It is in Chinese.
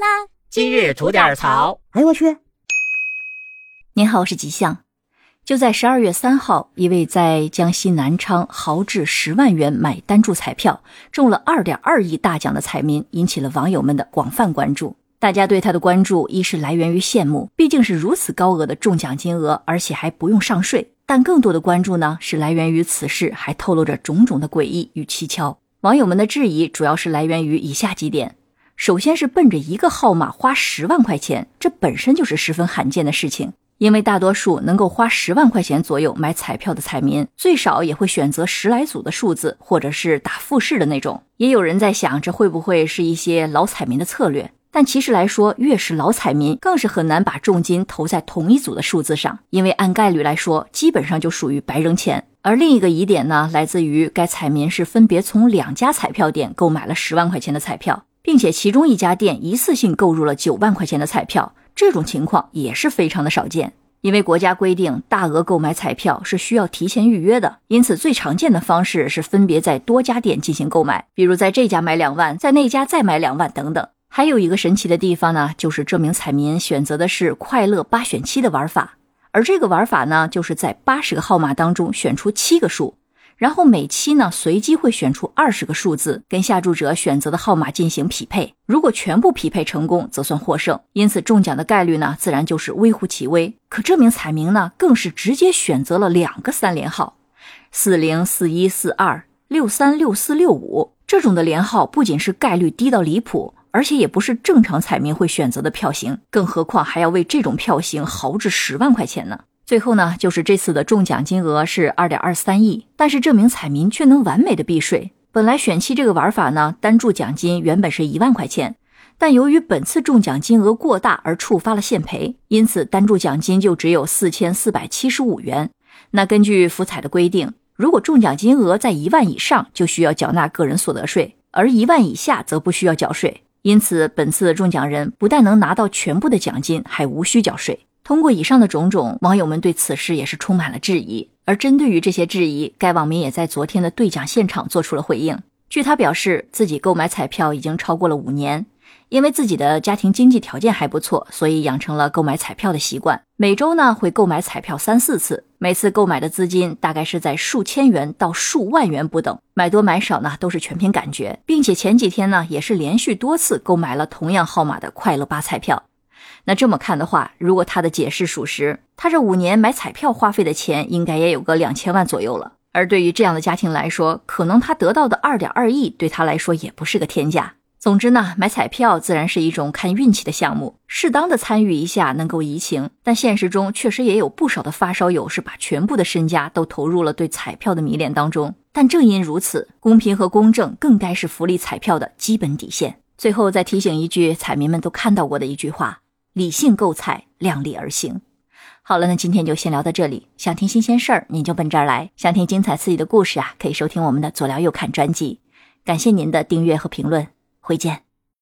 啦！今日吐点槽。哎呦我去！您好，我是吉祥。就在十二月三号，一位在江西南昌豪掷十万元买单注彩票，中了二点二亿大奖的彩民，引起了网友们的广泛关注。大家对他的关注，一是来源于羡慕，毕竟是如此高额的中奖金额，而且还不用上税；但更多的关注呢，是来源于此事还透露着种种的诡异与蹊跷。网友们的质疑主要是来源于以下几点：首先是奔着一个号码花十万块钱，这本身就是十分罕见的事情，因为大多数能够花十万块钱左右买彩票的彩民，最少也会选择十来组的数字，或者是打复式的那种。也有人在想，这会不会是一些老彩民的策略？但其实来说，越是老彩民，更是很难把重金投在同一组的数字上，因为按概率来说，基本上就属于白扔钱。而另一个疑点呢，来自于该彩民是分别从两家彩票店购买了十万块钱的彩票，并且其中一家店一次性购入了九万块钱的彩票，这种情况也是非常的少见。因为国家规定，大额购买彩票是需要提前预约的，因此最常见的方式是分别在多家店进行购买，比如在这家买两万，在那家再买两万等等。还有一个神奇的地方呢，就是这名彩民选择的是快乐八选七的玩法，而这个玩法呢，就是在八十个号码当中选出七个数，然后每期呢随机会选出二十个数字，跟下注者选择的号码进行匹配，如果全部匹配成功，则算获胜，因此中奖的概率呢，自然就是微乎其微。可这名彩民呢，更是直接选择了两个三连号，四零四一四二六三六四六五这种的连号，不仅是概率低到离谱。而且也不是正常彩民会选择的票型，更何况还要为这种票型豪掷十万块钱呢？最后呢，就是这次的中奖金额是二点二三亿，但是这名彩民却能完美的避税。本来选期这个玩法呢，单注奖金原本是一万块钱，但由于本次中奖金额过大而触发了限赔，因此单注奖金就只有四千四百七十五元。那根据福彩的规定，如果中奖金额在一万以上，就需要缴纳个人所得税，而一万以下则不需要缴税。因此，本次的中奖人不但能拿到全部的奖金，还无需缴税。通过以上的种种，网友们对此事也是充满了质疑。而针对于这些质疑，该网民也在昨天的兑奖现场做出了回应。据他表示，自己购买彩票已经超过了五年。因为自己的家庭经济条件还不错，所以养成了购买彩票的习惯。每周呢会购买彩票三四次，每次购买的资金大概是在数千元到数万元不等，买多买少呢都是全凭感觉，并且前几天呢也是连续多次购买了同样号码的快乐八彩票。那这么看的话，如果他的解释属实，他这五年买彩票花费的钱应该也有个两千万左右了。而对于这样的家庭来说，可能他得到的二点二亿对他来说也不是个天价。总之呢，买彩票自然是一种看运气的项目，适当的参与一下能够怡情。但现实中确实也有不少的发烧友是把全部的身家都投入了对彩票的迷恋当中。但正因如此，公平和公正更该是福利彩票的基本底线。最后再提醒一句，彩民们都看到过的一句话：理性购彩，量力而行。好了，那今天就先聊到这里。想听新鲜事儿，您就奔这儿来；想听精彩刺激的故事啊，可以收听我们的左聊右看专辑。感谢您的订阅和评论。回见。